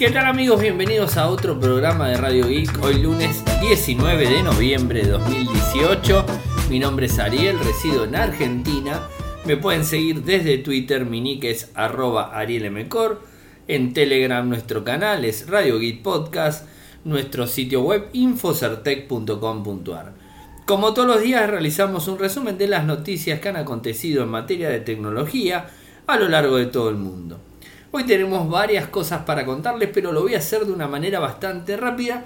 ¿Qué tal amigos? Bienvenidos a otro programa de Radio Geek. Hoy lunes 19 de noviembre de 2018. Mi nombre es Ariel, resido en Argentina. Me pueden seguir desde Twitter, mi nick es arroba. En Telegram nuestro canal es Radio Geek Podcast. Nuestro sitio web infocertec.com.ar. Como todos los días realizamos un resumen de las noticias que han acontecido en materia de tecnología a lo largo de todo el mundo. Hoy tenemos varias cosas para contarles, pero lo voy a hacer de una manera bastante rápida,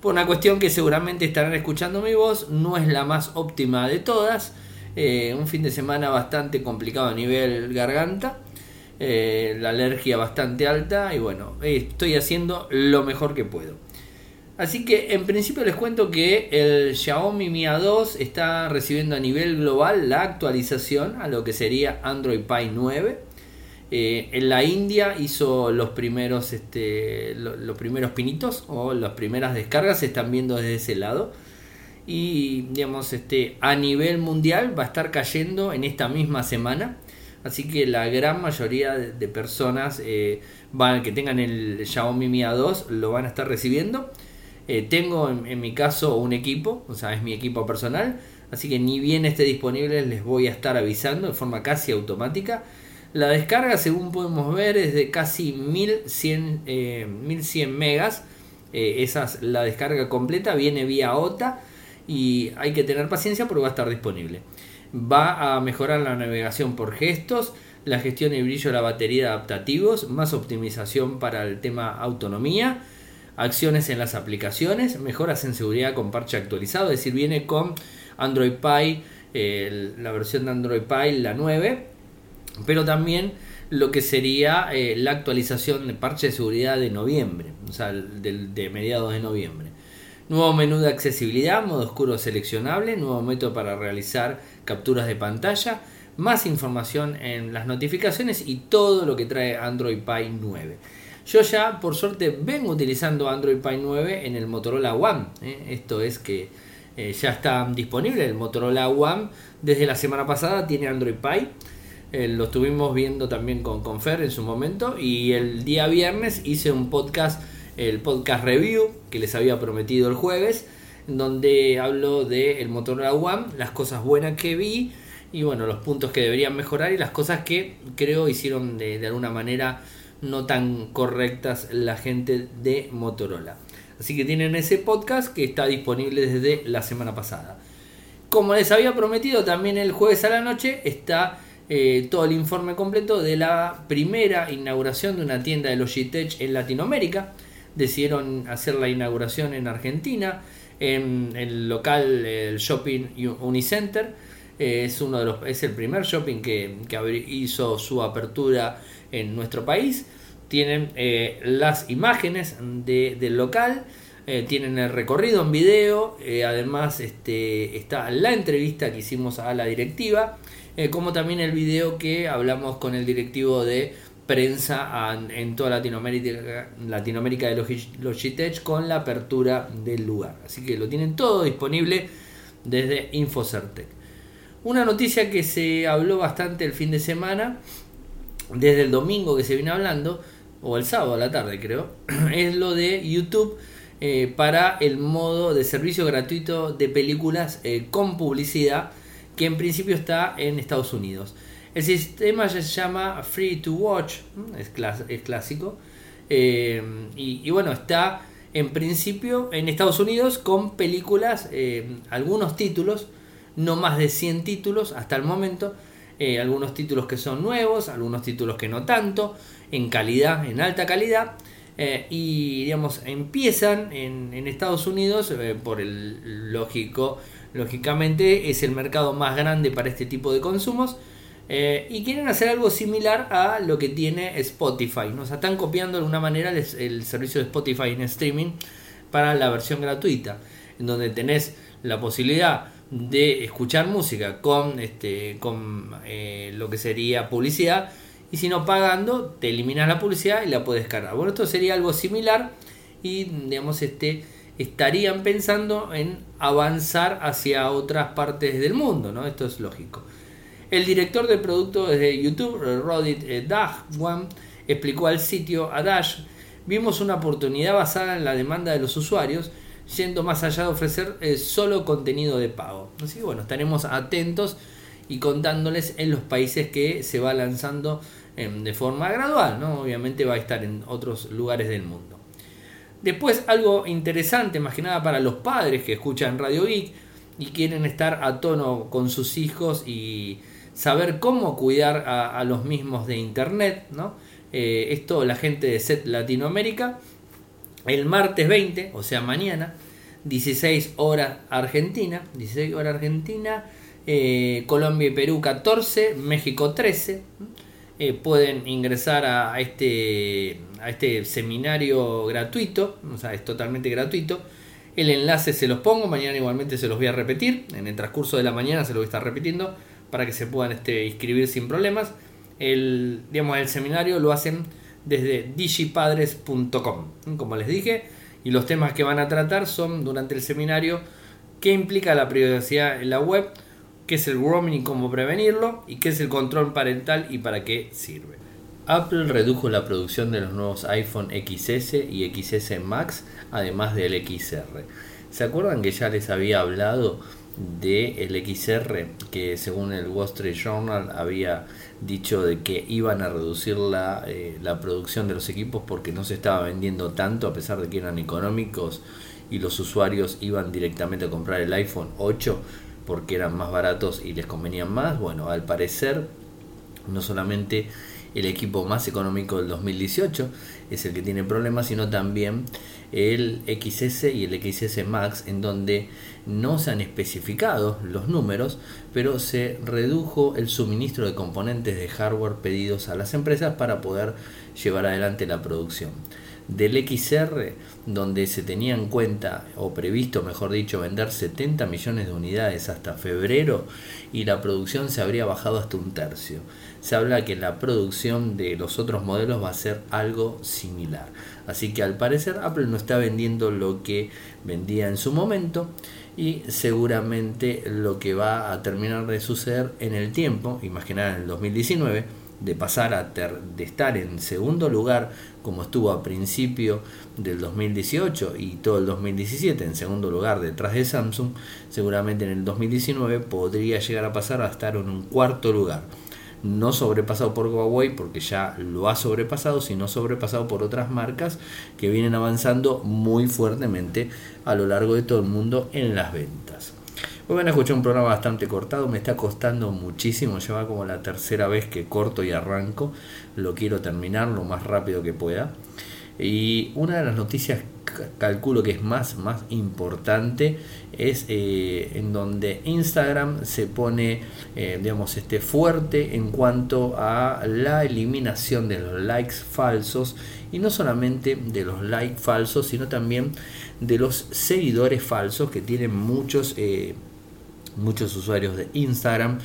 por una cuestión que seguramente estarán escuchando mi voz, no es la más óptima de todas, eh, un fin de semana bastante complicado a nivel garganta, eh, la alergia bastante alta y bueno, estoy haciendo lo mejor que puedo. Así que en principio les cuento que el Xiaomi Mi A2 está recibiendo a nivel global la actualización a lo que sería Android Pie 9. Eh, en la India hizo los primeros, este, los primeros pinitos o las primeras descargas se están viendo desde ese lado. Y digamos, este, a nivel mundial va a estar cayendo en esta misma semana. Así que la gran mayoría de personas eh, van, que tengan el Xiaomi Mi A2 lo van a estar recibiendo. Eh, tengo en, mi caso un equipo, o sea, es mi equipo personal, así que ni bien esté disponible les voy a estar avisando de forma casi automática. La descarga, según podemos ver, es de casi 1100, eh, 1100 megas. Eh, esa es la descarga completa, viene vía OTA y hay que tener paciencia porque va a estar disponible. Va a mejorar la navegación por gestos, la gestión y brillo de la batería adaptativos, más optimización para el tema autonomía acciones en las aplicaciones, mejoras en seguridad con parche actualizado, es decir, viene con Android Pie, la versión de Android Pie, la 9, pero también lo que sería eh, la actualización de parche de seguridad de noviembre, o sea, de, de mediados de noviembre. Nuevo menú de accesibilidad, modo oscuro seleccionable, nuevo método para realizar capturas de pantalla, más información en las notificaciones y todo lo que trae Android Pie 9. Yo ya, por suerte, vengo utilizando Android Pie 9 en el Motorola One. ¿eh? Esto es que eh, ya está disponible el Motorola One. Desde la semana pasada tiene Android Pie. Eh, lo estuvimos viendo también con, con Fer en su momento. Y el día viernes hice un podcast, el podcast review, que les había prometido el jueves, donde hablo del el Motorola One, las cosas buenas que vi y bueno, los puntos que deberían mejorar y las cosas que creo hicieron de, de alguna manera no tan correctas la gente de Motorola. Así que tienen ese podcast que está disponible desde la semana pasada. Como les había prometido, también el jueves a la noche está eh, todo el informe completo de la primera inauguración de una tienda de Logitech en Latinoamérica. Decidieron hacer la inauguración en Argentina, en el local el Shopping Unicenter. Eh, es, uno de los, es el primer shopping que, que hizo su apertura en nuestro país. Tienen eh, las imágenes del local, tienen el recorrido en video, además este, está la entrevista que hicimos a la directiva, como también el video que hablamos con el directivo de prensa en toda Latinoamérica, Latinoamérica de Logitech con la apertura del lugar. Así que lo tienen todo disponible desde Infocertec. Una noticia que se habló bastante el fin de semana desde el domingo que se viene hablando, o el sábado a la tarde creo, es lo de YouTube eh, para el modo de servicio gratuito de películas eh, con publicidad en principio está en Estados Unidos. El sistema se llama Free to Watch, es, clásico, eh, y, bueno, está en principio en Estados Unidos con películas, algunos títulos, no más de 100 títulos hasta el momento, eh, algunos títulos que son nuevos, algunos títulos que no tanto, en calidad, en alta calidad. Eh, y digamos, empiezan en, Estados Unidos eh, por el lógico, lógicamente es el mercado más grande para este tipo de consumos. y quieren hacer algo similar a lo que tiene Spotify. Nos están copiando de alguna manera el, el servicio de Spotify en streaming para la versión gratuita, en donde tenés la posibilidad de escuchar música con, este, con eh, lo que sería publicidad y si no pagando te eliminas la publicidad y la puedes cargar. Bueno, esto sería algo similar y digamos este estarían pensando en avanzar hacia otras partes del mundo, ¿no? Esto es lógico. El director de producto de YouTube, Rodit eh, Dagwan, explicó al sitio Adash vimos una oportunidad basada en la demanda de los usuarios, yendo más allá de ofrecer eh, solo contenido de pago. Así que bueno, estaremos atentos y contándoles en los países que se va lanzando em, de forma gradual, ¿no? Obviamente va a estar en otros lugares del mundo. Después algo interesante, más que nada para los padres que escuchan Radio Geek y quieren estar a tono con sus hijos y saber cómo cuidar a, los mismos de internet, ¿no? Eh, esto la gente de SET Latinoamérica, el martes 20, o sea mañana, 16 horas Argentina, 16 horas Argentina, eh, Colombia y Perú 14, México 13. Eh, pueden ingresar a, este, a este seminario gratuito, o sea, es totalmente gratuito. El enlace se los pongo, mañana igualmente se los voy a repetir, en el transcurso de la mañana se los voy a estar repitiendo para que se puedan este, inscribir sin problemas. El, digamos, el seminario lo hacen desde digipadres.com, como les dije, y los temas que van a tratar son durante el seminario qué implica la privacidad en la web, qué es el roaming y cómo prevenirlo, y qué es el control parental y para qué sirve. Apple redujo la producción de los nuevos iPhone XS y XS Max, además del XR. ¿Se acuerdan que ya les había hablado de el XR que según el Wall Street Journal había dicho de que iban a reducir la, eh, la producción de los equipos porque no se estaba vendiendo tanto a pesar de que eran económicos y los usuarios iban directamente a comprar el iPhone 8 porque eran más baratos y les convenían más. Bueno, al parecer no solamente el equipo más económico del 2018 es el que tiene problemas, sino también el XS y el XS Max, en donde no se han especificado los números, pero se redujo el suministro de componentes de hardware pedidos a las empresas para poder llevar adelante la producción. Del XR, donde se tenía en cuenta, o previsto mejor dicho, vender 70 millones de unidades hasta febrero, y la producción se habría bajado hasta un tercio. Se habla que la producción de los otros modelos va a ser algo similar. Así que al parecer Apple no está vendiendo lo que vendía en su momento y seguramente lo que va a terminar de suceder en el tiempo, imaginar en el 2019, de pasar a de estar en segundo lugar como estuvo a principio del 2018 y todo el 2017 en segundo lugar detrás de Samsung, seguramente en el 2019 podría llegar a pasar a estar en un cuarto lugar no sobrepasado por Huawei porque ya lo ha sobrepasado, sino sobrepasado por otras marcas que vienen avanzando muy fuertemente a lo largo de todo el mundo en las ventas. Hoy van a escuchar un programa bastante cortado, me está costando muchísimo, lleva como la tercera vez que corto y arranco, lo quiero terminar lo más rápido que pueda. Y una de las noticias calculo que es más, más importante es eh, en donde Instagram se pone eh, digamos este fuerte en cuanto a la eliminación de los likes falsos y no solamente de los likes falsos sino también de los seguidores falsos que tienen muchos eh, muchos usuarios de Instagram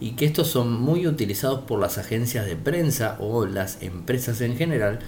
y que estos son muy utilizados por las agencias de prensa o las empresas en general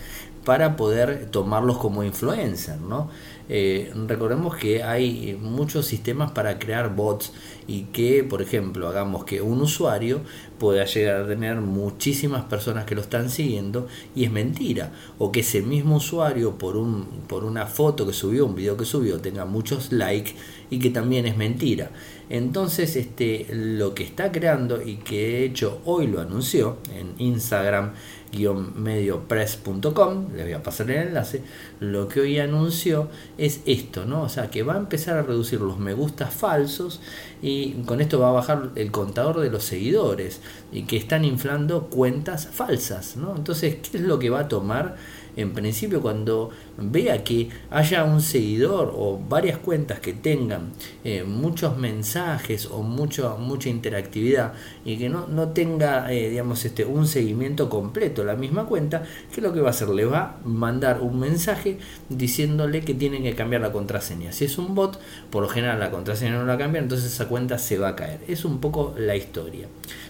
para poder tomarlos como influencer, ¿no? Eh, recordemos que hay muchos sistemas para crear bots y que, por ejemplo, hagamos que un usuario pueda llegar a tener muchísimas personas que lo están siguiendo y es mentira. O que ese mismo usuario por, un, por una foto que subió, un video que subió, tenga muchos likes y que también es mentira. Entonces, este, lo que está creando y que de hecho hoy lo anunció en Instagram mediopress.com, le voy a pasar el enlace, lo que hoy anunció es esto, ¿no? O sea, que va a empezar a reducir los me gustas falsos y con esto va a bajar el contador de los seguidores y que están inflando cuentas falsas, ¿no? Entonces, ¿qué es lo que va a tomar? En principio cuando vea que haya un seguidor o varias cuentas que tengan eh, muchos mensajes o mucho, mucha interactividad y que no, no tenga eh, digamos este un seguimiento completo la misma cuenta que lo que va a hacer le va a mandar un mensaje diciéndole que tienen que cambiar la contraseña. Si es un bot por lo general la contraseña no la cambia entonces esa cuenta se va a caer. Es un poco la historia.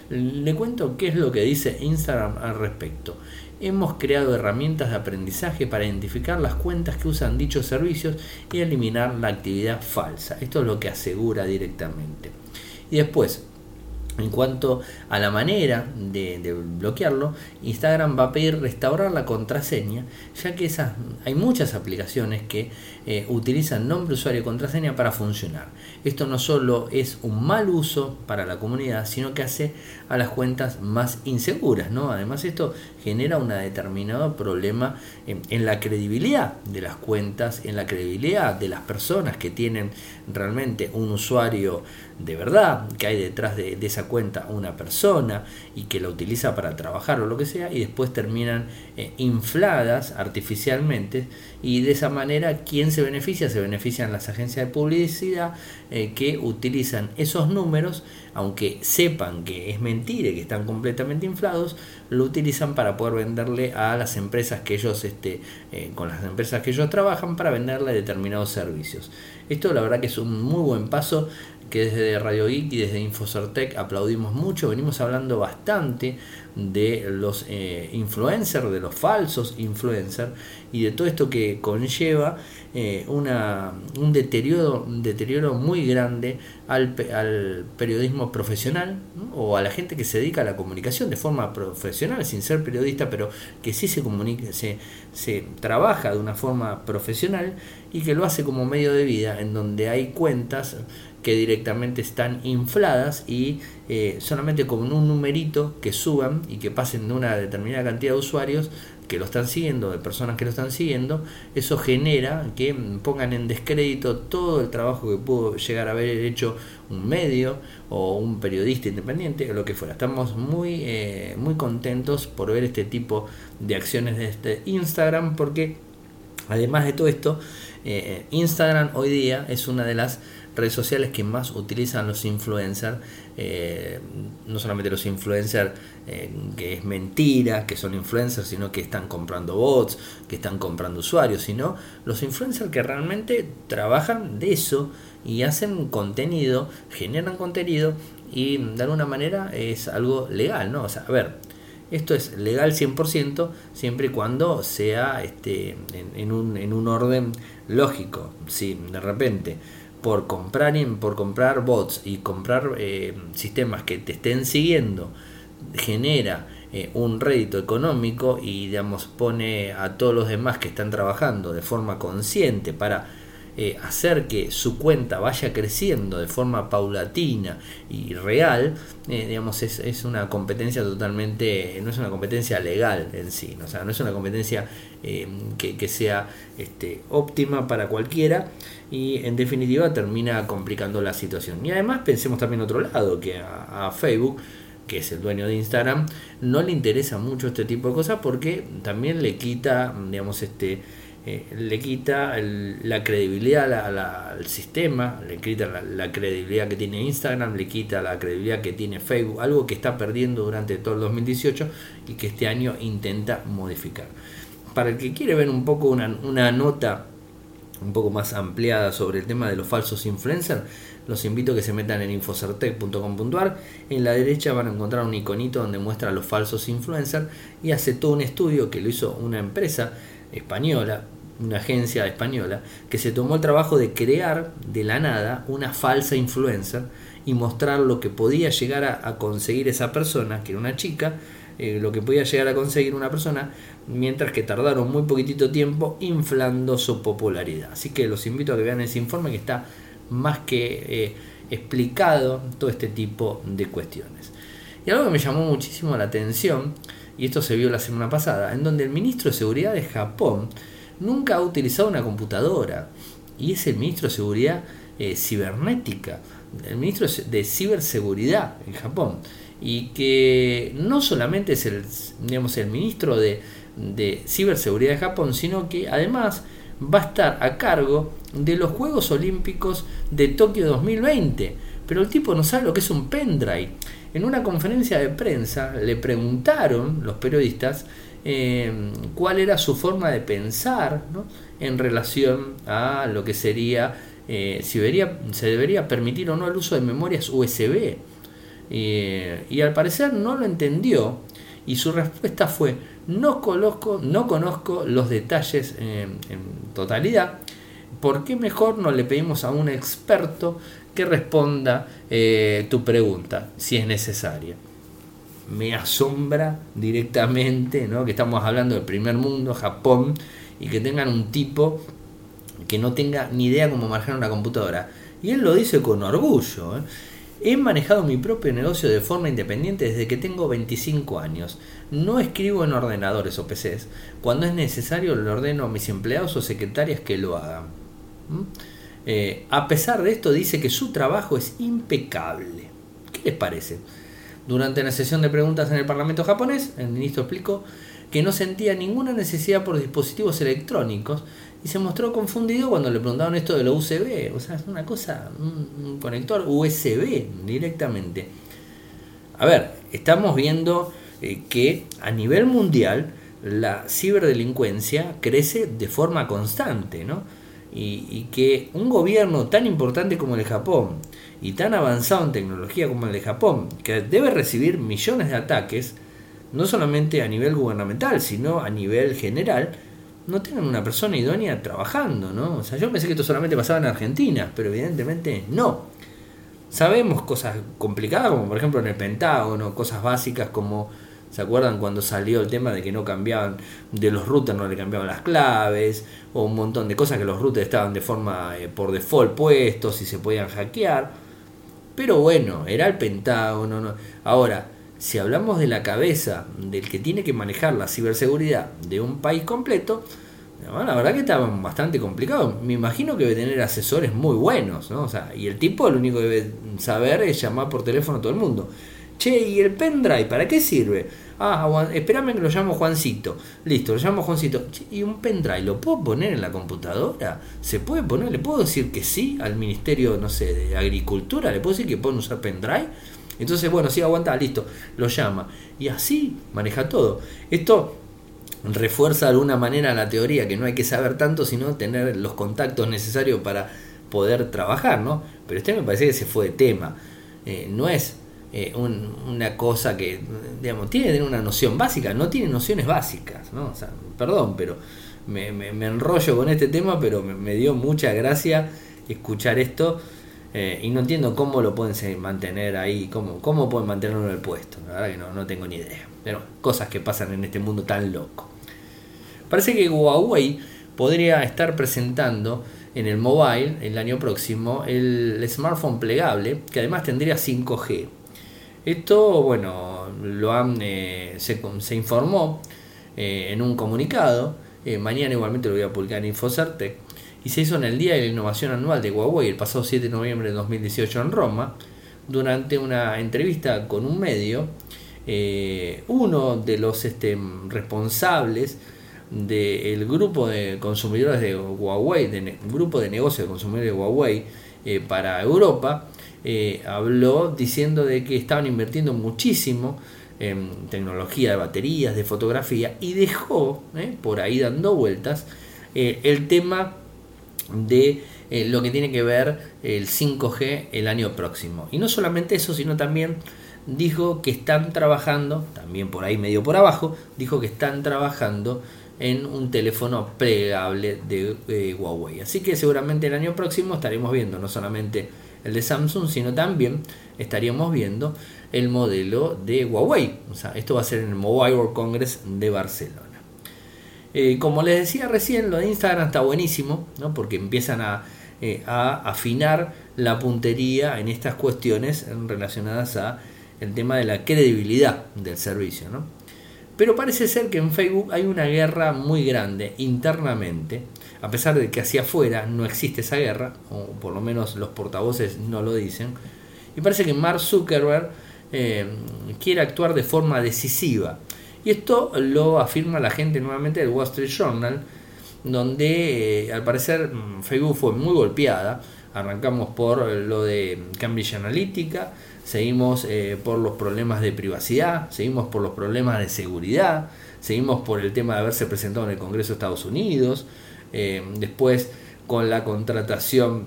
Le cuento qué es lo que dice Instagram al respecto hemos creado herramientas de aprendizaje para identificar las cuentas que usan dichos servicios y eliminar la actividad falsa. Esto es lo que asegura directamente. Y después, En cuanto a la manera de, bloquearlo, Instagram va a pedir restaurar la contraseña, ya que hay muchas aplicaciones que eh, utilizan nombre, usuario y contraseña para funcionar. Esto no solo es un mal uso para la comunidad, sino que hace a las cuentas más inseguras. ¿no? Además, esto genera un determinado problema en la credibilidad de las cuentas, en la credibilidad de las personas que tienen realmente un usuario de verdad, que hay detrás de, esa cuenta una persona y que la utiliza para trabajar o lo que sea, y después terminan eh, infladas artificialmente, y de esa manera, ¿quién se beneficia? Se benefician las agencias de publicidad eh, que utilizan esos números, aunque sepan que es mentira y que están completamente inflados, lo utilizan para poder venderle a las empresas que ellos, este, eh, con las empresas que ellos trabajan, para venderle determinados servicios. Esto la verdad que es un muy buen paso que desde Radio Geek y desde Infocertec aplaudimos mucho. Venimos hablando bastante de los eh, influencers, de los falsos influencers y de todo esto que conlleva eh, una, un, deterioro, un deterioro muy grande al, al periodismo profesional o a la gente que se dedica a la comunicación de forma profesional, sin ser periodista, pero que sí se comunica, se, se trabaja de una forma profesional y que lo hace como medio de vida, en donde hay cuentas que directamente están infladas y eh, solamente con un numerito que suban y que pasen de una determinada cantidad de usuarios que lo están siguiendo, de personas que lo están siguiendo, eso genera que pongan en descrédito todo el trabajo que pudo llegar a haber hecho un medio o un periodista independiente o lo que fuera. Estamos muy, eh, muy contentos por ver este tipo de acciones de este Instagram porque además de todo esto, eh, Instagram hoy día es una de las redes sociales que más utilizan los influencers, eh, no solamente los influencers eh, que es mentira, que son influencers, sino que están comprando bots, que están comprando usuarios, sino los influencers que realmente trabajan de eso y hacen contenido, generan contenido y de alguna manera es algo legal, ¿no? O sea, a ver, esto es legal 100% siempre y cuando sea este, en, un, en un orden lógico. Si de repente por comprar, por comprar bots y comprar eh, sistemas que te estén siguiendo genera eh, un rédito económico y digamos pone a todos los demás que están trabajando de forma consciente para eh, hacer que su cuenta vaya creciendo de forma paulatina y real, eh, digamos, es, es, una competencia totalmente, no es una competencia legal en sí, o sea, no es una competencia eh, que, que, sea este, óptima para cualquiera y en definitiva termina complicando la situación. Y además pensemos también otro lado, que a Facebook que es el dueño de Instagram, no le interesa mucho este tipo de cosas porque también le quita, digamos, este eh, le quita la credibilidad al sistema, le quita la, credibilidad que tiene Instagram, le quita la credibilidad que tiene Facebook, algo que está perdiendo durante todo el 2018 y que este año intenta modificar. Para el que quiere ver un poco una, nota un poco más ampliada sobre el tema de los falsos influencers, los invito a que se metan en infocertec.com.ar. En la derecha van a encontrar un iconito donde muestra a los falsos influencers y hace todo un estudio que lo hizo una empresa española, una agencia española, que se tomó el trabajo de crear de la nada una falsa influencer y mostrar lo que podía llegar a, conseguir esa persona, que era una chica, eh, lo que podía llegar a conseguir una persona, mientras que tardaron muy poquitito tiempo inflando su popularidad. Así que los invito a que vean ese informe que está más que eh, explicado todo este tipo de cuestiones. Y algo que me llamó muchísimo la atención, y esto se vio la semana pasada, en donde el ministro de Seguridad de Japón nunca ha utilizado una computadora y es el ministro de Seguridad eh, Cibernética, el ministro de Ciberseguridad en Japón y que no solamente es el, digamos, el ministro de, de Ciberseguridad de Japón, sino que además va a estar a cargo de los Juegos Olímpicos de Tokio 2020. Pero el tipo no sabe lo que es un pendrive. En una conferencia de prensa le preguntaron los periodistas eh, cuál era su forma de pensar en relación a lo que sería eh, si se debería permitir o no el uso de memorias USB. Eh, y al parecer no lo entendió y su respuesta fue no conozco, no conozco los detalles en totalidad. ¿Por qué mejor no le pedimos a un experto que responda tu pregunta, si es necesaria. Me asombra directamente ¿no? que estamos hablando del primer mundo, Japón, y que tengan un tipo que no tenga ni idea cómo manejar una computadora. Y él lo dice con orgullo. ¿eh? He manejado mi propio negocio de forma independiente desde que tengo 25 años. No escribo en ordenadores o PCs. Cuando es necesario le ordeno a mis empleados o secretarias que lo hagan. Eh, a pesar de esto dice que su trabajo es impecable. ¿Qué les parece? Durante la sesión de preguntas en el Parlamento japonés, el ministro explicó que no sentía ninguna necesidad por dispositivos electrónicos y se mostró confundido cuando le preguntaron esto de lo USB. O sea, es una cosa, un, conector USB directamente. A ver, estamos viendo eh, que a nivel mundial la ciberdelincuencia crece de forma constante, ¿no? Y, y, que un gobierno tan importante como el de Japón y tan avanzado en tecnología como el de Japón, que debe recibir millones de ataques, no solamente a nivel gubernamental, sino a nivel general, no tengan una persona idónea trabajando, ¿no? O sea, yo pensé que esto solamente pasaba en Argentina, pero evidentemente no. Sabemos cosas complicadas, como por ejemplo en el Pentágono, cosas básicas como, ¿se acuerdan cuando salió el tema de que no cambiaban, de los routers no le cambiaban las claves, o un montón de cosas que los routers estaban de forma eh, por default puestos y se podían hackear? Pero bueno, era el Pentágono. ¿no? Ahora, si hablamos de la cabeza del que tiene que manejar la ciberseguridad de un país completo, la verdad que está bastante complicado. Me imagino que debe tener asesores muy buenos, ¿no? O sea, y el tipo lo único que debe saber es llamar por teléfono a todo el mundo. Che, ¿y el pendrive para qué sirve? Ah, espérame que lo llamo Juancito. Listo, lo llamo Juancito. ¿Y un pendrive lo puedo poner en la computadora? ¿Se puede poner? ¿Le puedo decir que sí al Ministerio, no sé, de Agricultura? ¿Le puedo decir que pueden usar pendrive? Entonces, bueno, sí, aguanta, listo, lo llama. Y así maneja todo. Esto refuerza de alguna manera la teoría, que no hay que saber tanto, sino tener los contactos necesarios para poder trabajar, ¿no? Pero este me parece que se fue de tema. Eh, no es eh, una cosa que, digamos, tiene que tener una noción básica, no tiene nociones básicas, ¿no? Perdón, pero me, enrollo con este tema, pero me, me dio mucha gracia escuchar esto eh, y no entiendo cómo lo pueden mantener ahí, cómo, cómo pueden mantenerlo en el puesto. La verdad que no, no tengo ni idea. Pero cosas que pasan en este mundo tan loco. Parece que Huawei podría estar presentando en el mobile el año próximo el smartphone plegable que además tendría 5G. Esto, bueno, lo han, eh, se, informó eh, en un comunicado. mañana igualmente lo voy a publicar en Infocertec y se hizo en el Día de la Innovación Anual de Huawei el pasado 7 de noviembre de 2018 en Roma, durante una entrevista con un medio, eh, uno de los este, responsables del grupo de consumidores de Huawei, del grupo de negocios de consumidores de Huawei eh, para Europa, eh, habló diciendo de que estaban invirtiendo muchísimo en tecnología de baterías, de fotografía, y dejó por ahí dando vueltas el tema de eh, lo que tiene que ver el 5G el año próximo. Y no solamente eso, sino también dijo que están trabajando, también por ahí medio por abajo, dijo que están trabajando en un teléfono plegable de eh, Huawei. Así que seguramente el año próximo estaremos viendo no solamente el de Samsung, sino también estaríamos viendo el modelo de Huawei. O sea, esto va a ser en el Mobile World Congress de Barcelona. Eh, como les decía recién, lo de Instagram está buenísimo, ¿no? porque empiezan eh, a, afinar la puntería en estas cuestiones relacionadas a el tema de la credibilidad del servicio. ¿no? Pero parece ser que en Facebook hay una guerra muy grande internamente, a pesar de que hacia afuera no existe esa guerra, o por lo menos los portavoces no lo dicen, y parece que Mark Zuckerberg eh, quiere actuar de forma decisiva y esto lo afirma la gente nuevamente del Wall Street Journal, donde eh, al parecer mm, Facebook fue muy golpeada. Arrancamos por lo de Cambridge Analytica, seguimos eh, por los problemas de privacidad, seguimos por los problemas de seguridad, seguimos por el tema de haberse presentado en el Congreso de Estados Unidos, eh, después con la contratación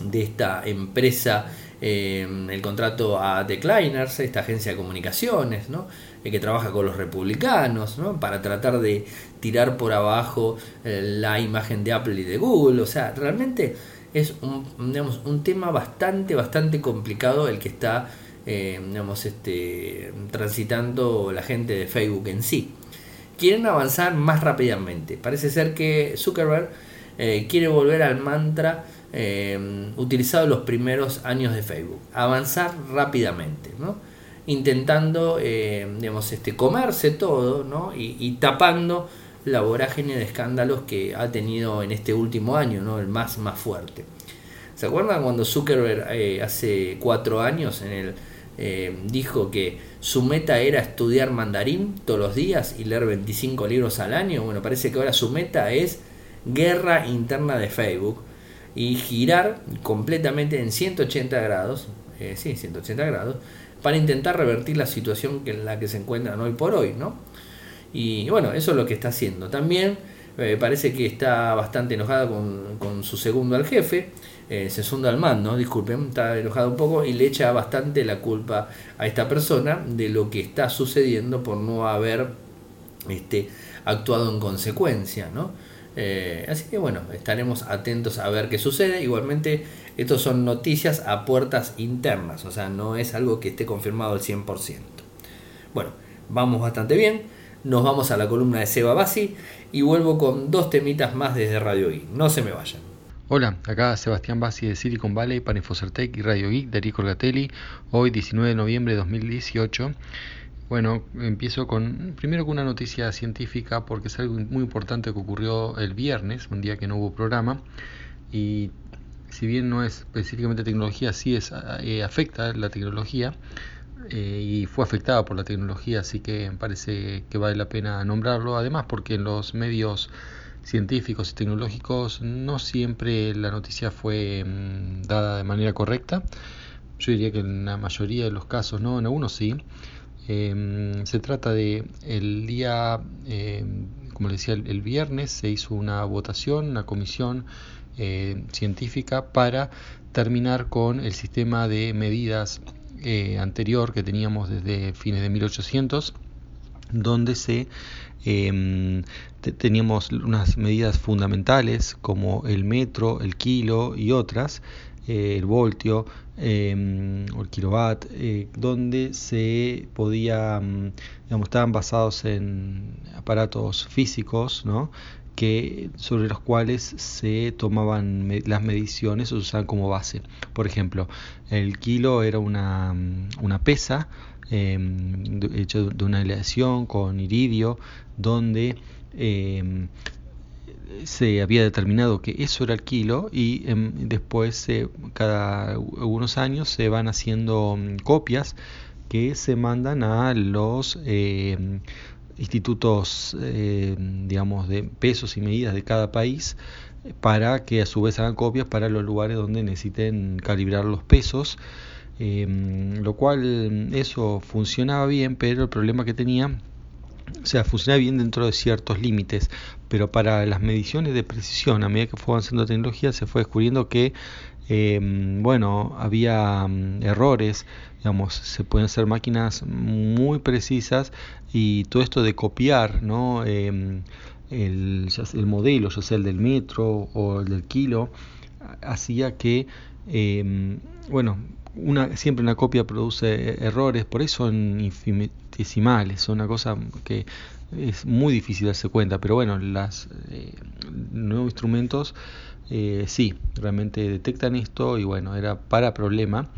de esta empresa, el contrato a Decliners, esta agencia de comunicaciones, ¿no? que trabaja con los republicanos, ¿no? para tratar de tirar por abajo eh, la imagen de Apple y de Google. O sea, realmente es un, un tema bastante, bastante complicado el que está eh, digamos, este, transitando la gente de Facebook en sí. Quieren avanzar más rápidamente. Parece ser que Zuckerberg eh, quiere volver al mantra eh, utilizado en los primeros años de Facebook. Avanzar rápidamente, intentando digamos, este, comerse todo y, tapando la vorágine de escándalos que ha tenido en este último año, el más, fuerte. ¿Se acuerdan cuando Zuckerberg hace cuatro años en el eh, dijo que su meta era estudiar mandarín todos los días y leer 25 libros al año. Bueno, parece que ahora su meta es guerra interna de Facebook y girar completamente en 180 grados, eh, sí, 180 grados, para intentar revertir la situación en la que se encuentran hoy por hoy, ¿no? Y bueno, eso es lo que está haciendo. También eh, parece que está bastante enojada con, con su segundo al jefe, eh, se sunda al mando, disculpen, está enojado un poco y le echa bastante la culpa a esta persona de lo que está sucediendo por no haber este, actuado en consecuencia, ¿no? Eh, así que bueno, estaremos atentos a ver qué sucede. Igualmente, estos son noticias a puertas internas, o sea, no es algo que esté confirmado al 100%. Bueno, vamos bastante bien. Nos vamos a la columna de Seba Basi y vuelvo con dos temitas más desde Radio I. No se me vayan. Hola, acá Sebastián Bassi de Silicon Valley para Infocertec y Radio Geek de Rico Orgatelli, hoy 19 de noviembre de 2018. Bueno, empiezo con primero con una noticia científica porque es algo muy importante que ocurrió el viernes, un día que no hubo programa y si bien no es específicamente tecnología, sí es eh, afecta la tecnología eh, y fue afectada por la tecnología, así que parece que vale la pena nombrarlo. Además, porque en los medios científicos y tecnológicos no siempre la noticia fue mm, dada de manera correcta. Yo diría que en la mayoría de los casos no, en algunos sí. Em, se trata de el día, em, como les decía, el, viernes se hizo una votación, una comisión eh, científica para terminar con el sistema de medidas eh, anterior que teníamos desde fines de 1800, donde se eh, teníamos unas medidas fundamentales como el metro, el kilo y otras, eh, el voltio em, o el kilowatt, eh, donde se podía, mm, digamos, estaban basados en aparatos físicos, ¿no? que sobre los cuales se tomaban las mediciones o se usaban como base. Por ejemplo, el kilo era una, mm, una pesa Em, hecho de una aleación con iridio, donde em, se había determinado que eso era el kilo y em, después cada algunos años se van haciendo copias que se mandan a los institutos digamos de pesos y medidas de cada país para que a su vez hagan copias para los lugares donde necesiten calibrar los pesos Em, lo cual eso funcionaba bien, pero el problema que tenía, o sea, funcionaba bien dentro de ciertos límites, pero para las mediciones de precisión, a medida que fue avanzando la tecnología, se fue descubriendo que, em, bueno, había mm, errores, digamos, se pueden hacer máquinas muy precisas y todo esto de copiar, ¿no? Em, el, el modelo, ya sea el del metro o el del kilo, hacía que, bueno, una, siempre una copia produce errores, por eso son infinitesimales, son una cosa que es muy difícil darse cuenta, pero bueno, los eh, nuevos instrumentos eh, sí, realmente detectan esto y bueno, era para problema.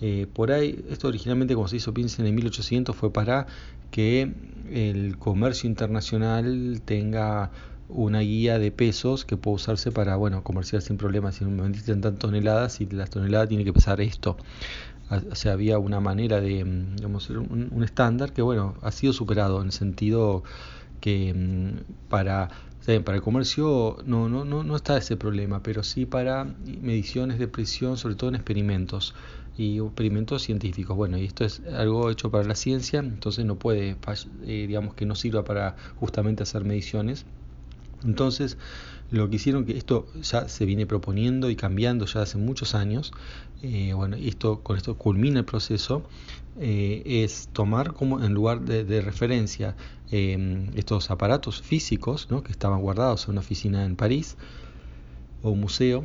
Eh, por ahí, esto originalmente como se hizo piensen en 1800 fue para que el comercio internacional tenga una guía de pesos que puede usarse para, bueno, comerciar sin problemas. Si me vendiste tantas toneladas y las toneladas tiene que pesar esto. O sea, había una manera de, mm, digamos, un, un estándar que, bueno, ha sido superado en el sentido que mm, para, para el comercio no, no, no, no está ese problema, pero sí para mediciones de presión, sobre todo en experimentos y experimentos científicos. Bueno, y esto es algo hecho para la ciencia, entonces no puede, eh, digamos que no sirva para justamente hacer mediciones entonces, lo que hicieron que esto ya se viene proponiendo y cambiando ya hace muchos años, eh, bueno, esto con esto culmina el proceso, eh, es tomar como en lugar de, referencia em, estos aparatos físicos ¿no? que estaban guardados en una oficina en París o un museo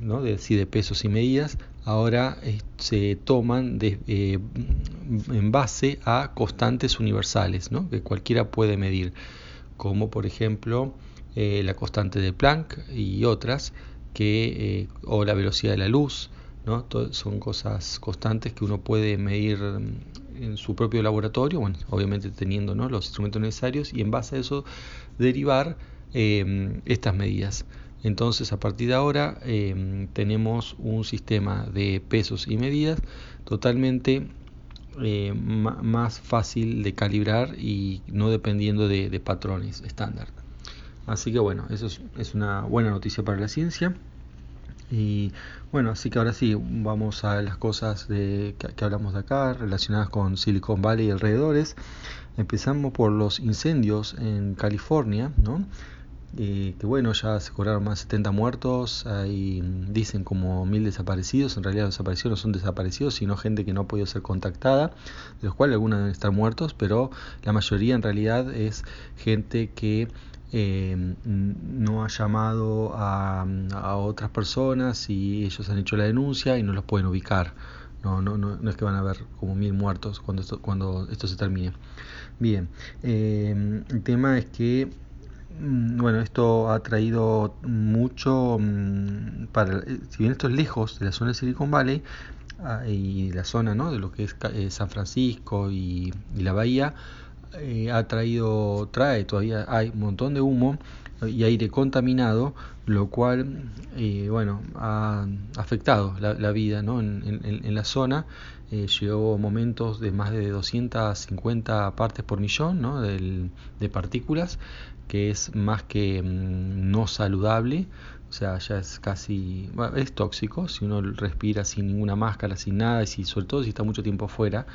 ¿no? de, de pesos y medidas, ahora se toman en base a constantes universales ¿no? que cualquiera puede medir, como por ejemplo la constante de Planck y otras, que, o la velocidad de la luz, ¿no? son cosas constantes que uno puede medir mm, en su propio laboratorio, bueno, obviamente teniendo ¿no? los instrumentos necesarios y en base a eso derivar em, estas medidas. Entonces, a partir de ahora em, tenemos un sistema de pesos y medidas totalmente eh, más fácil de calibrar y no dependiendo de, patrones estándar. Así que bueno, eso es una buena noticia para la ciencia. Y bueno, así que ahora sí, vamos a las cosas de, que, hablamos de acá, relacionadas con Silicon Valley y alrededores. Empezamos por los incendios en California, ¿no? Que bueno, ya se cobraron más de 70 muertos, hay, dicen como mil desaparecidos, en realidad los desaparecidos no son desaparecidos, sino gente que no ha podido ser contactada, de los cuales algunos deben estar muertos, pero la mayoría en realidad es gente que eh, no ha llamado a, otras personas y ellos han hecho la denuncia y no los pueden ubicar. No, no, no, es que van a haber como mil muertos cuando esto, cuando esto se termine. Bien, eh, el tema es que, bueno, esto ha traído mucho, mm, para, eh, si bien esto es lejos de la zona de Silicon Valley ah, y la zona ¿no? de lo que es San Francisco y la bahía, eh, ha traído, trae todavía, hay un montón de humo y aire contaminado, lo cual, eh, bueno, ha afectado la, vida ¿no? en, la zona. Eh, llegó momentos de más de 250 partes por millón ¿no? de partículas, que es más que mm, no saludable. O sea, ya es casi, es tóxico si uno respira sin ninguna máscara, sin nada, y si, sobre todo si está mucho tiempo afuera.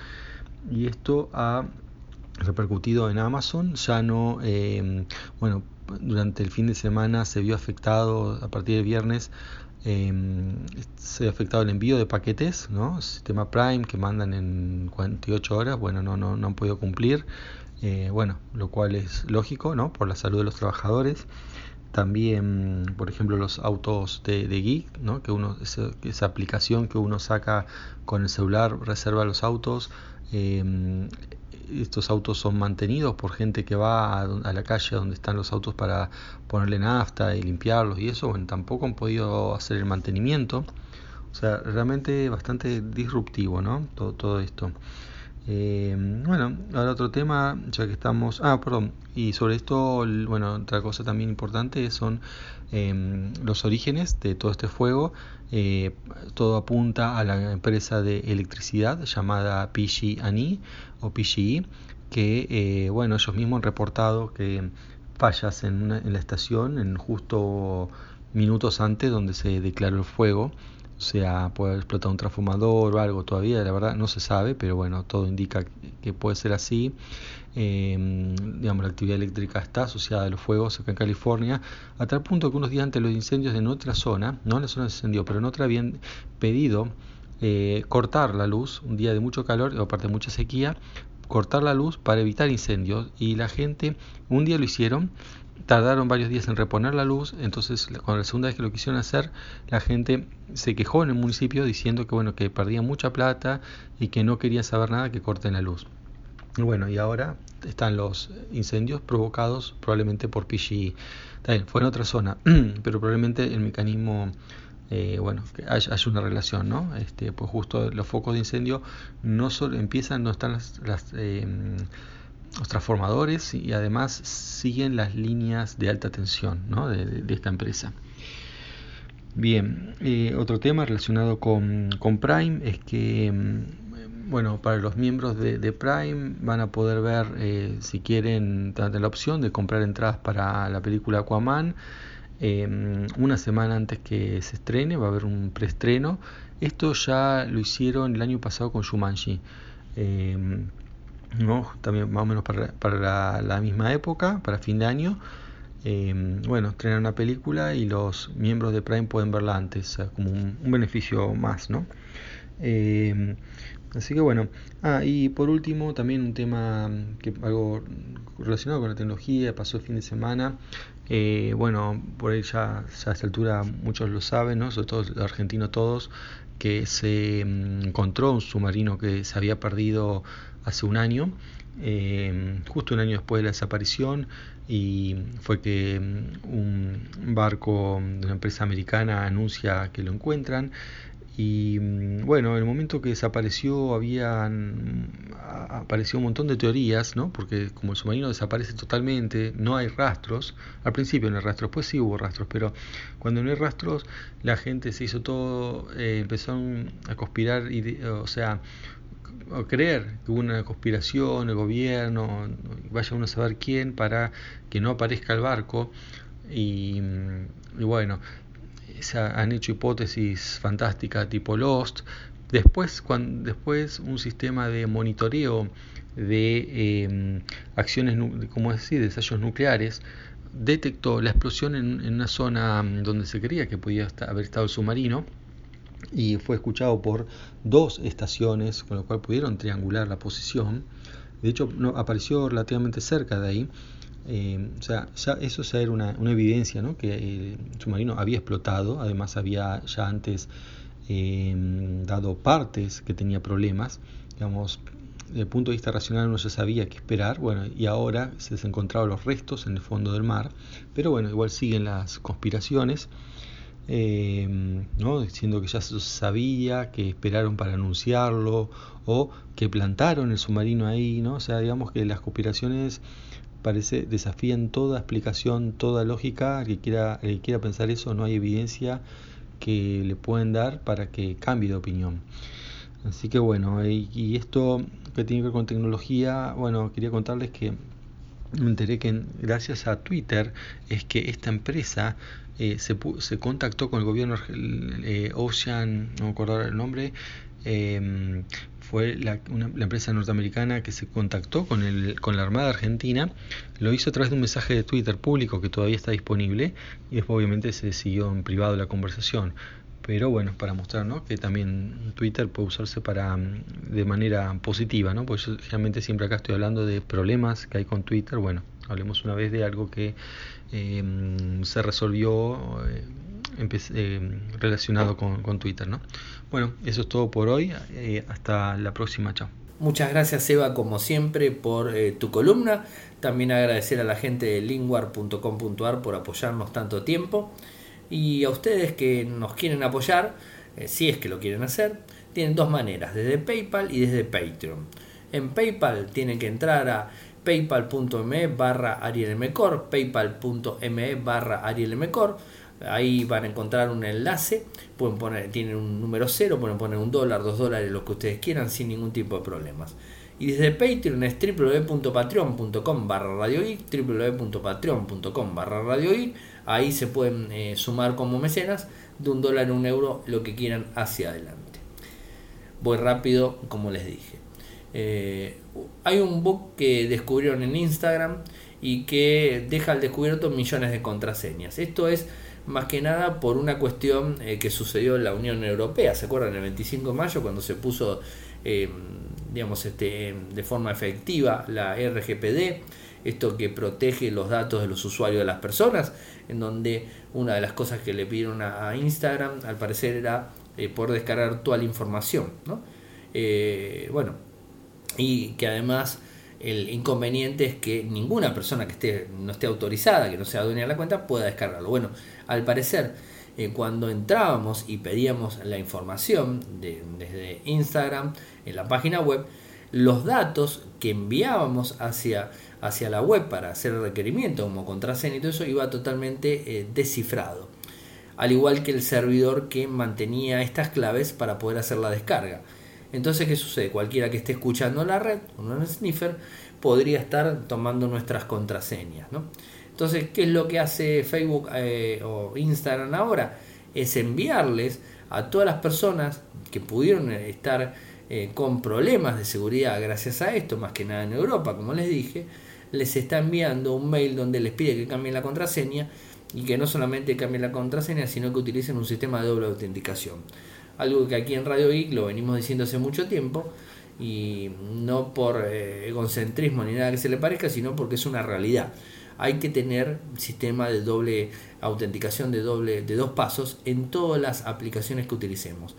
Y esto ha repercutido en Amazon, ya no, eh, bueno, durante el fin de semana se vio afectado, a partir del viernes, eh, se ha afectado el envío de paquetes, ¿no? Sistema Prime que mandan en 48 horas, bueno, no, no, no han podido cumplir, eh, bueno, lo cual es lógico, ¿no? Por la salud de los trabajadores. También, por ejemplo, los autos de, de Geek, ¿no? que uno, esa, aplicación que uno saca con el celular, reserva los autos, eh, estos autos son mantenidos por gente que va a, la calle donde están los autos para ponerle nafta y limpiarlos y eso, bueno, tampoco han podido hacer el mantenimiento. O sea, realmente bastante disruptivo, ¿no? Todo, todo esto. Eh, bueno, ahora otro tema, ya que estamos... Ah, perdón. Y sobre esto, bueno, otra cosa también importante son em, los orígenes de todo este fuego. Eh, todo apunta a la empresa de electricidad llamada PG&E o PGE, que eh, bueno, ellos mismos han reportado que fallas en, en la estación en justo minutos antes donde se declaró el fuego. O sea, puede explotar un transformador o algo todavía, la verdad no se sabe, pero bueno, todo indica que puede ser así. Eh, digamos, la actividad eléctrica está asociada a los fuegos acá en California, a tal punto que unos días antes los incendios en otra zona, no en la zona se incendió, pero en otra habían pedido eh, cortar la luz, un día de mucho calor, aparte de mucha sequía, cortar la luz para evitar incendios y la gente un día lo hicieron tardaron varios días en reponer la luz, entonces cuando la segunda vez que lo quisieron hacer, la gente se quejó en el municipio diciendo que bueno, que perdían mucha plata y que no querían saber nada que corten la luz. Bueno, y ahora están los incendios provocados probablemente por PGE. También fue en otra zona, pero probablemente el mecanismo, eh, bueno, que haya, una relación, ¿no? Este, pues justo los focos de incendio no solo empiezan, no están las, eh, los transformadores y además siguen las líneas de alta tensión ¿no? de, esta empresa. Bien, eh, otro tema relacionado con, Prime es que mm, bueno, para los miembros de, Prime van a poder ver, si quieren, la opción de comprar entradas para la película Aquaman. Em, una semana antes que se estrene, va a haber un preestreno. Esto ya lo hicieron el año pasado con Shumanji. Em, ¿no? también más o menos para, para la, misma época, para fin de año. Em, bueno, estrenan una película y los miembros de Prime pueden verla antes, como un, beneficio más, ¿no? Así que bueno, ah, y por último también un tema que algo relacionado con la tecnología, pasó el fin de semana, eh, bueno, por ahí ya, a esta altura muchos lo saben, ¿no? sobre todo los argentinos todos, que se mm, encontró un submarino que se había perdido hace un año, eh, justo un año después de la desaparición, y fue que mm, un barco de una empresa americana anuncia que lo encuentran y mm, bueno, en el momento que desapareció habían apareció un montón de teorías, ¿no? Porque como el submarino desaparece totalmente, no hay rastros. Al principio no hay rastros, pues sí hubo rastros, pero cuando no hay rastros, la gente se hizo todo, eh, empezó a conspirar, o sea, a creer que hubo una conspiración, el gobierno, vaya uno a saber quién, para que no aparezca el barco. Y, mm, y bueno, se han hecho hipótesis fantásticas tipo Lost. Después, después un sistema de monitoreo de em, acciones, como decir, de ensayos nucleares, detectó la explosión en, una zona mm, donde se creía que podía haber estado el submarino y fue escuchado por dos estaciones, con lo cual pudieron triangular la posición. De hecho, no, apareció relativamente cerca de ahí eh, o sea, ya eso ya era una, evidencia, ¿no? Que el submarino había explotado, además había ya antes eh, dado partes que tenía problemas, digamos, desde el punto de vista racional uno ya sabía qué esperar, bueno, y ahora se han encontrado los restos en el fondo del mar, pero bueno, igual siguen las conspiraciones, eh, ¿no? diciendo que ya se sabía, que esperaron para anunciarlo, o que plantaron el submarino ahí, ¿no? O sea, digamos que las conspiraciones parece desafían toda explicación, toda lógica. El que quiera, el que quiera pensar eso, no hay evidencia que le pueden dar para que cambie de opinión. Así que bueno, y, esto que tiene que ver con tecnología, bueno, quería contarles que me enteré que gracias a Twitter es que esta empresa eh, se, se, contactó con el gobierno eh, Ocean, no me acuerdo el nombre, eh, fue la, empresa norteamericana que se contactó con, el, con la Armada Argentina, lo hizo a través de un mensaje de Twitter público que todavía está disponible y después obviamente se siguió en privado la conversación. Pero bueno, para mostrar que también Twitter puede usarse para de manera positiva, ¿no? porque yo realmente siempre acá estoy hablando de problemas que hay con Twitter. Bueno, hablemos una vez de algo que em, se resolvió. Eh, eh, relacionado con, con, Twitter. ¿no? Bueno, eso es todo por hoy. Eh, hasta la próxima. Chao. Muchas gracias Eva como siempre por eh, tu columna. También agradecer a la gente de linguar.com.ar por apoyarnos tanto tiempo. Y a ustedes que nos quieren apoyar, si es que lo quieren hacer, tienen dos maneras, desde PayPal y desde Patreon. En PayPal tienen que entrar a paypal.me barra arielmcor, paypal.me barra arielmcor Ahí van a encontrar un enlace, pueden poner, tienen un número cero, pueden poner un dólar, dos dólares, lo que ustedes quieran sin ningún tipo de problemas. Y desde Patreon es www.patreon.com barra radiogeek, www.patreon.com barra radiogeek. Ahí se pueden eh, sumar como mecenas de un dólar un euro, lo que quieran hacia adelante. Voy rápido, como les dije. Eh, hay un book que descubrieron en Instagram y que deja al descubierto millones de contraseñas. Esto es más que nada por una cuestión eh, que sucedió en la Unión Europea. ¿Se acuerdan? El 25 de mayo cuando se puso, eh, digamos, este, de forma efectiva la RGPD, esto que protege los datos de los usuarios de las personas, en donde una de las cosas que le pidieron a, Instagram, al parecer, era eh, poder descargar toda la información. ¿no? bueno, y que además el inconveniente es que ninguna persona que esté, no esté autorizada, que no sea dueña de la cuenta, pueda descargarlo. Bueno, al parecer, eh, cuando entrábamos y pedíamos la información desde Instagram en la página web, los datos que enviábamos hacia, hacia la web para hacer el requerimiento como contraseña y todo eso iba totalmente eh, descifrado. Al igual que el servidor que mantenía estas claves para poder hacer la descarga. Entonces, ¿qué sucede? Cualquiera que esté escuchando la red, un sniffer, podría estar tomando nuestras contraseñas. ¿no? Entonces, ¿qué es lo que hace Facebook eh, o Instagram ahora? Es enviarles a todas las personas que pudieron estar eh, con problemas de seguridad gracias a esto, más que nada en Europa, como les dije, les está enviando un mail donde les pide que cambien la contraseña y que no solamente cambien la contraseña, sino que utilicen un sistema de doble autenticación. Algo que aquí en Radio Geek lo venimos diciendo hace mucho tiempo y no por eh, egocentrismo ni nada que se le parezca, sino porque es una realidad. Hay que tener sistema de doble autenticación de doble de dos pasos en todas las aplicaciones que utilicemos.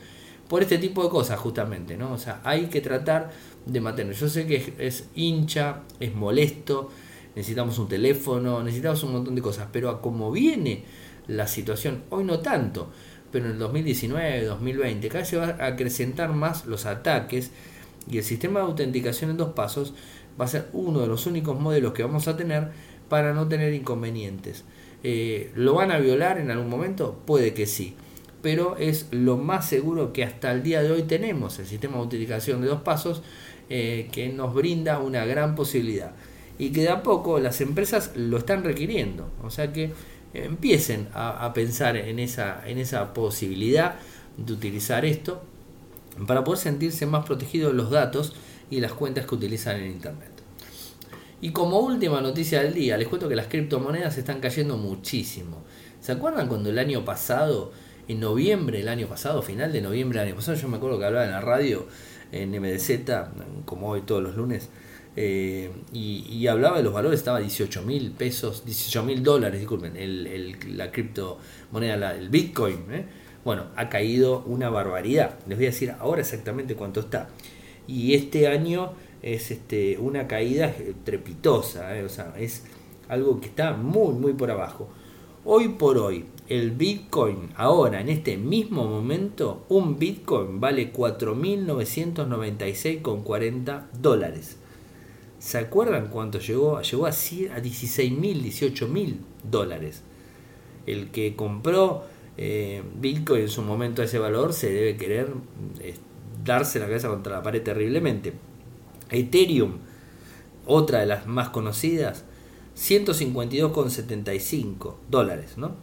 Por este tipo de cosas justamente, ¿no? O sea, hay que tratar de mantener. Yo sé que es, hincha, es molesto, necesitamos un teléfono, necesitamos un montón de cosas, pero a como viene la situación, hoy no tanto, pero en el 2019, 2020, cada vez se va a acrecentar más los ataques y el sistema de autenticación en dos pasos va a ser uno de los únicos modelos que vamos a tener para no tener inconvenientes. Eh, ¿Lo van a violar en algún momento? Puede que sí, pero es lo más seguro que hasta el día de hoy tenemos, el sistema de autenticación de dos pasos, eh, que nos brinda una gran posibilidad. Y que de a poco las empresas lo están requiriendo. O sea que empiecen a, pensar en esa, en esa posibilidad de utilizar esto para poder sentirse más protegidos los datos y las cuentas que utilizan en Internet. Y como última noticia del día, les cuento que las criptomonedas están cayendo muchísimo. ¿Se acuerdan cuando el año pasado, en noviembre del año pasado, final de noviembre del año pasado, yo me acuerdo que hablaba en la radio, en MDZ, como hoy todos los lunes, eh, y, hablaba de los valores, estaba 18 mil pesos, 18 mil dólares, disculpen, el, la criptomoneda, el Bitcoin. ¿eh? Bueno, ha caído una barbaridad. Les voy a decir ahora exactamente cuánto está. Y este año es este, una caída trepitosa, ¿eh? o sea, es algo que está muy, muy por abajo. Hoy por hoy, el Bitcoin, ahora, en este mismo momento, un Bitcoin vale 4.996,40 dólares. ¿Se acuerdan cuánto llegó? Llegó a, a 16.000, 18.000 dólares. El que compró eh, Bitcoin en su momento a ese valor se debe querer darse la cabeza contra la pared terriblemente. Ethereum, otra de las más conocidas, 152,75 dólares. ¿no?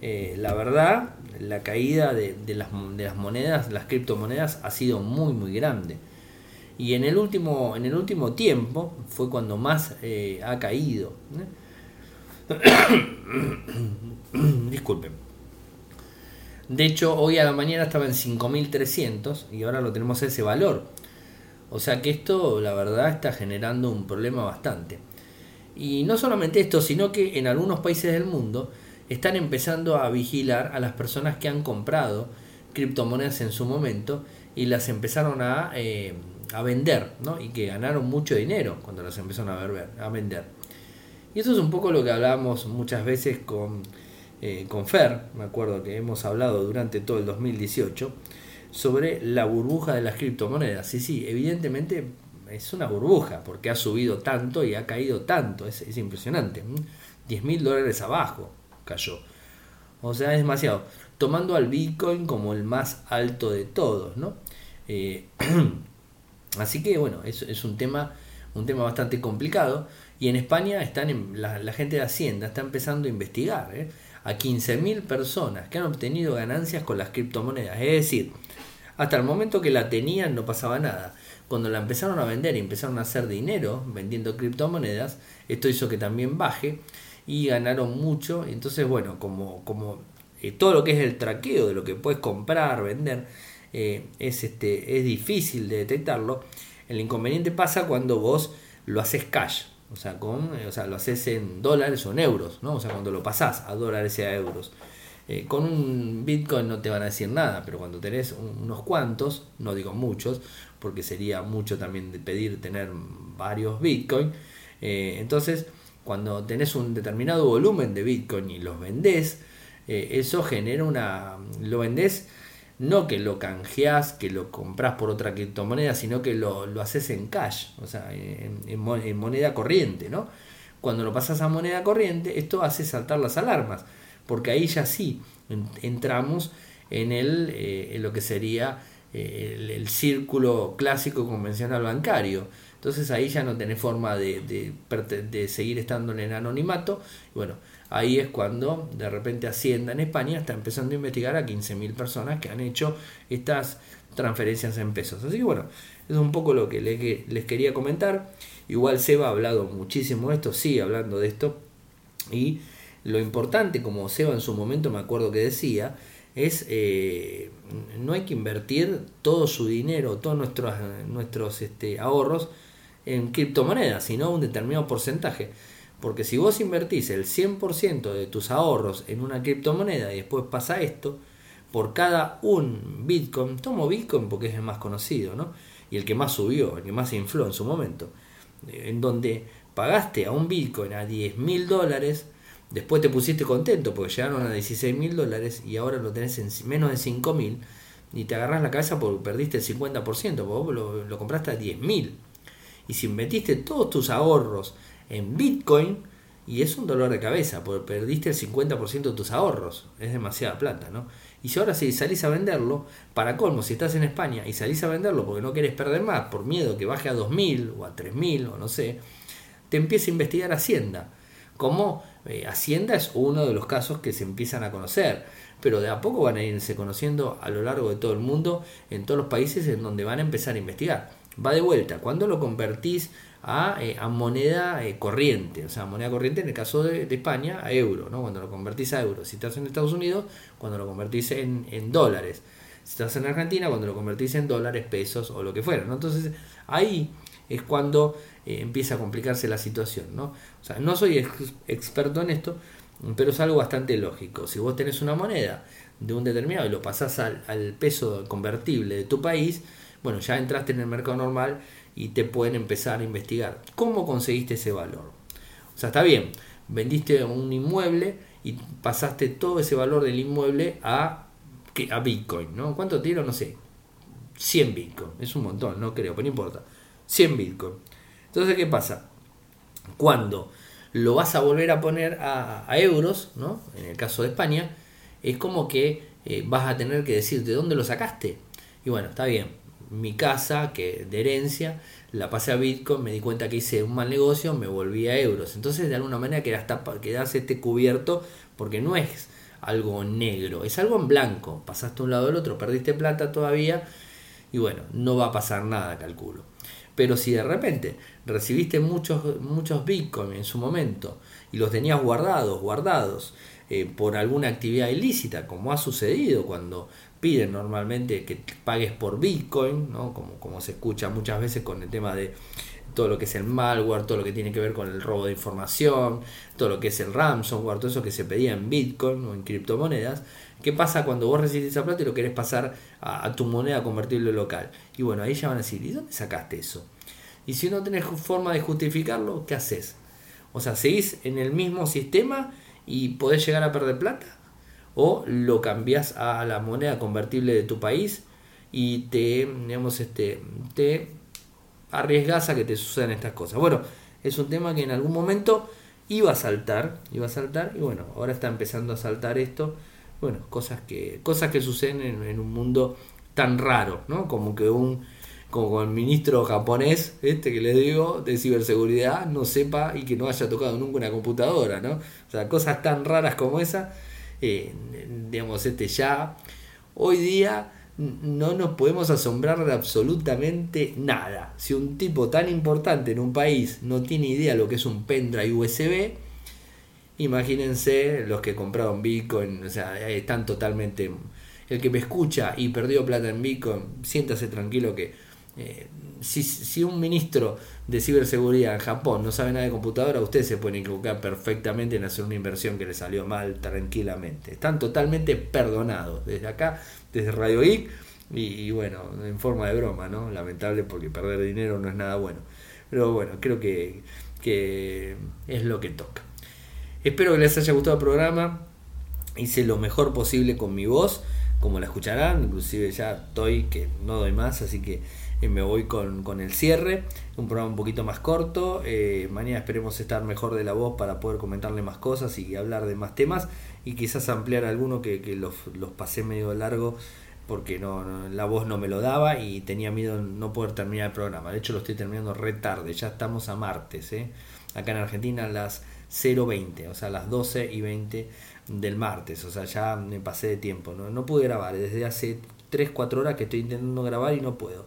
Eh, la verdad, la caída de, las, de, las, monedas, las criptomonedas, ha sido muy, muy grande. Y en el último, en el último tiempo fue cuando más ha caído. Disculpen. De hecho, hoy a la mañana estaba en 5.300 y ahora lo tenemos a ese valor. O sea que esto, la verdad, está generando un problema bastante. Y no solamente esto, sino que en algunos países del mundo están empezando a vigilar a las personas que han comprado criptomonedas en su momento y las empezaron a, eh, a vender, ¿no? Y que ganaron mucho dinero cuando las empezaron a, ver, a vender. Y eso es un poco lo que hablamos muchas veces con eh, con Fer, me acuerdo que hemos hablado durante todo el 2018, sobre la burbuja de las criptomonedas. Sí, sí, evidentemente es una burbuja, porque ha subido tanto y ha caído tanto, es, es impresionante. 10 mil dólares abajo cayó. O sea, es demasiado. Tomando al Bitcoin como el más alto de todos, ¿no? Eh, así que bueno, es, un tema un tema bastante complicado. Y en España están en, la, gente de Hacienda está empezando a investigar. ¿eh? a 15.000 personas que han obtenido ganancias con las criptomonedas. Es decir, hasta el momento que la tenían no pasaba nada. Cuando la empezaron a vender y empezaron a hacer dinero vendiendo criptomonedas, esto hizo que también baje y ganaron mucho. Entonces, bueno, como, como eh, todo lo que es el traqueo de lo que puedes comprar, vender, eh, es, este, es difícil de detectarlo. El inconveniente pasa cuando vos lo haces cash. O sea, con, eh, o sea, lo haces en dólares o en euros, ¿no? O sea, cuando lo pasás a dólares y a euros. Eh, con un Bitcoin no te van a decir nada, pero cuando tenés unos cuantos, no digo muchos, porque sería mucho también pedir tener varios Bitcoin. Entonces, cuando tenés un determinado volumen de Bitcoin y los vendés, eso genera una. Lo vendés no que lo canjeás, que lo compras por otra criptomoneda, sino que lo, lo haces en cash, o sea, en, moneda corriente, ¿no? Cuando lo pasas a moneda corriente, esto hace saltar las alarmas, porque ahí ya sí entramos en, el, eh, en lo que sería eh, el, círculo clásico convencional bancario. Entonces ahí ya no tenés forma de, de, de seguir estando en el anonimato. Bueno, Ahí es cuando de repente Hacienda en España está empezando a investigar a 15.000 personas que han hecho estas transferencias en pesos. Así que bueno, es un poco lo que les quería comentar. Igual Seba ha hablado muchísimo de esto, sigue hablando de esto. Y lo importante, como Seba en su momento me acuerdo que decía, es eh, no hay que invertir todo su dinero, todos nuestros, nuestros este, ahorros en criptomonedas, sino un determinado porcentaje. Porque si vos invertís el 100% de tus ahorros en una criptomoneda y después pasa esto, por cada un Bitcoin, tomo Bitcoin porque es el más conocido, ¿no? Y el que más subió, el que más infló en su momento, en donde pagaste a un Bitcoin a 10 mil dólares, después te pusiste contento porque llegaron a 16 mil dólares y ahora lo tenés en menos de 5 mil y te agarras la cabeza porque perdiste el 50%, porque vos lo, lo compraste a 10 mil. Y si metiste todos tus ahorros en Bitcoin, y es un dolor de cabeza, porque perdiste el 50% de tus ahorros, es demasiada plata, ¿no? Y si ahora si salís a venderlo, para colmo, si estás en España y salís a venderlo porque no querés perder más, por miedo que baje a 2.000 o a 3.000 o no sé, te empieza a investigar Hacienda. Como eh, Hacienda es uno de los casos que se empiezan a conocer, pero de a poco van a irse conociendo a lo largo de todo el mundo, en todos los países en donde van a empezar a investigar. Va de vuelta, cuando lo convertís a, eh, a moneda eh, corriente, o sea, moneda corriente en el caso de, España a euro, ¿no? cuando lo convertís a euro. Si estás en Estados Unidos, cuando lo convertís en, en dólares. Si estás en Argentina, cuando lo convertís en dólares, pesos o lo que fuera. Entonces ahí es cuando eh, empieza a complicarse la situación. ¿no? O sea, no soy experto en esto, pero es algo bastante lógico. Si vos tenés una moneda de un determinado y lo pasás al peso convertible de tu país, bueno, ya entraste en el mercado normal y te pueden empezar a investigar. ¿Cómo conseguiste ese valor? O sea, está bien, vendiste un inmueble y pasaste todo ese valor del inmueble a, a Bitcoin, ¿no? ¿Cuánto tiro? No sé. 100 Bitcoin. Es un montón, no creo, pero no importa. 100 Bitcoin. Entonces, ¿qué pasa? Cuando lo vas a volver a poner a, euros, ¿no? En el caso de España, es como que eh, vas a tener que decir de dónde lo sacaste. Y bueno, está bien mi casa, que de herencia, la pasé a Bitcoin, me di cuenta que hice un mal negocio, me volví a euros. Entonces, de alguna manera quedas este cubierto porque no es algo negro, es algo en blanco. Pasaste un lado al otro, perdiste plata todavía y bueno, no va a pasar nada, calculo. Pero si de repente recibiste muchos, muchos Bitcoin en su momento y los tenías guardados, guardados, eh, por alguna actividad ilícita, como ha sucedido cuando piden normalmente que pagues por Bitcoin, ¿no? como, como se escucha muchas veces con el tema de todo lo que es el malware, todo lo que tiene que ver con el robo de información, todo lo que es el ransomware, todo eso que se pedía en Bitcoin o en criptomonedas. ¿Qué pasa cuando vos recibís esa plata y lo querés pasar a, tu moneda convertible local? Y bueno, ahí ya van a decir, ¿y dónde sacaste eso? Y si no tenés forma de justificarlo, ¿qué haces? O sea, ¿seguís en el mismo sistema y podés llegar a perder plata? O lo cambias a la moneda convertible de tu país y te, digamos, este, te arriesgas a que te sucedan estas cosas. Bueno, es un tema que en algún momento iba a saltar, iba a saltar y bueno, ahora está empezando a saltar esto. Bueno, cosas que, cosas que suceden en, un mundo tan raro, ¿no? Como que un como el ministro japonés, este que le digo, de ciberseguridad, no sepa y que no haya tocado nunca una computadora, ¿no? O sea, cosas tan raras como esa digamos, este ya, hoy día no nos podemos asombrar de absolutamente nada. Si un tipo tan importante en un país no tiene idea lo que es un pendrive USB, imagínense los que compraron Bitcoin, o sea, están totalmente... El que me escucha y perdió plata en Bitcoin, siéntase tranquilo que eh, si, si, un ministro de ciberseguridad en Japón no sabe nada de computadora, ustedes se pueden equivocar perfectamente en hacer una inversión que le salió mal tranquilamente. Están totalmente perdonados desde acá, desde Radio Geek, y, bueno, en forma de broma, ¿no? Lamentable porque perder dinero no es nada bueno. Pero bueno, creo que, que es lo que toca. Espero que les haya gustado el programa. Hice lo mejor posible con mi voz, como la escucharán. Inclusive ya estoy que no doy más, así que y me voy con, el cierre, un programa un poquito más corto, eh, mañana esperemos estar mejor de la voz para poder comentarle más cosas y hablar de más temas y quizás ampliar alguno que, los, pasé medio largo porque no, la voz no me lo daba y tenía miedo no poder terminar el programa. De hecho lo estoy terminando re tarde, ya estamos a martes, ¿eh? acá en Argentina a las 0.20, o sea, a las 12 y 20 del martes, o sea, ya me pasé de tiempo, no, no pude grabar, desde hace 3-4 horas que estoy intentando grabar y no puedo.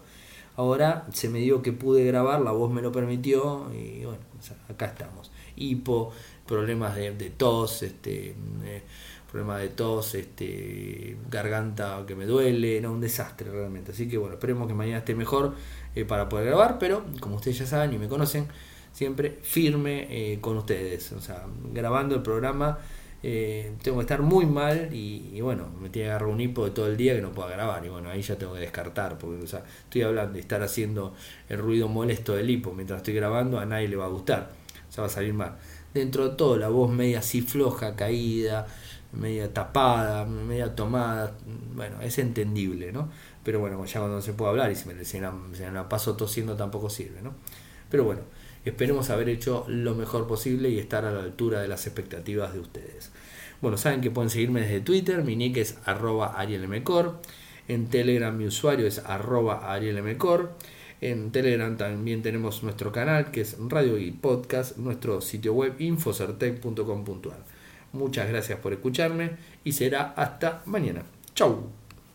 Ahora se me dio que pude grabar, la voz me lo permitió y bueno, acá estamos. Hipo, problemas de, tos, este, eh, problema de tos, este, garganta que me duele, no, un desastre realmente. Así que bueno, esperemos que mañana esté mejor eh, para poder grabar, pero como ustedes ya saben y me conocen, siempre firme eh, con ustedes. O sea, grabando el programa eh, tengo que estar muy mal y, bueno, me tiene que agarrar un hipo de todo el día que no pueda grabar. Y bueno, ahí ya tengo que descartar, porque o sea, estoy hablando de estar haciendo el ruido molesto del hipo mientras estoy grabando, a nadie le va a gustar. O sea, va a salir mal. Dentro de todo, la voz media así floja, caída, media tapada, media tomada, bueno, es entendible, ¿no? Pero bueno, ya cuando se puede hablar y si me, si la paso tosiendo tampoco sirve, ¿no? Pero bueno, esperemos haber hecho lo mejor posible y estar a la altura de las expectativas de ustedes. Bueno, saben que pueden seguirme desde Twitter, mi nick es arroba arielmcor, en Telegram mi usuario es arroba arielmcor, en Telegram también tenemos nuestro canal que es Radio y Podcast, nuestro sitio web infocertec.com.ar. Muchas gracias por escucharme y será hasta mañana. Chau.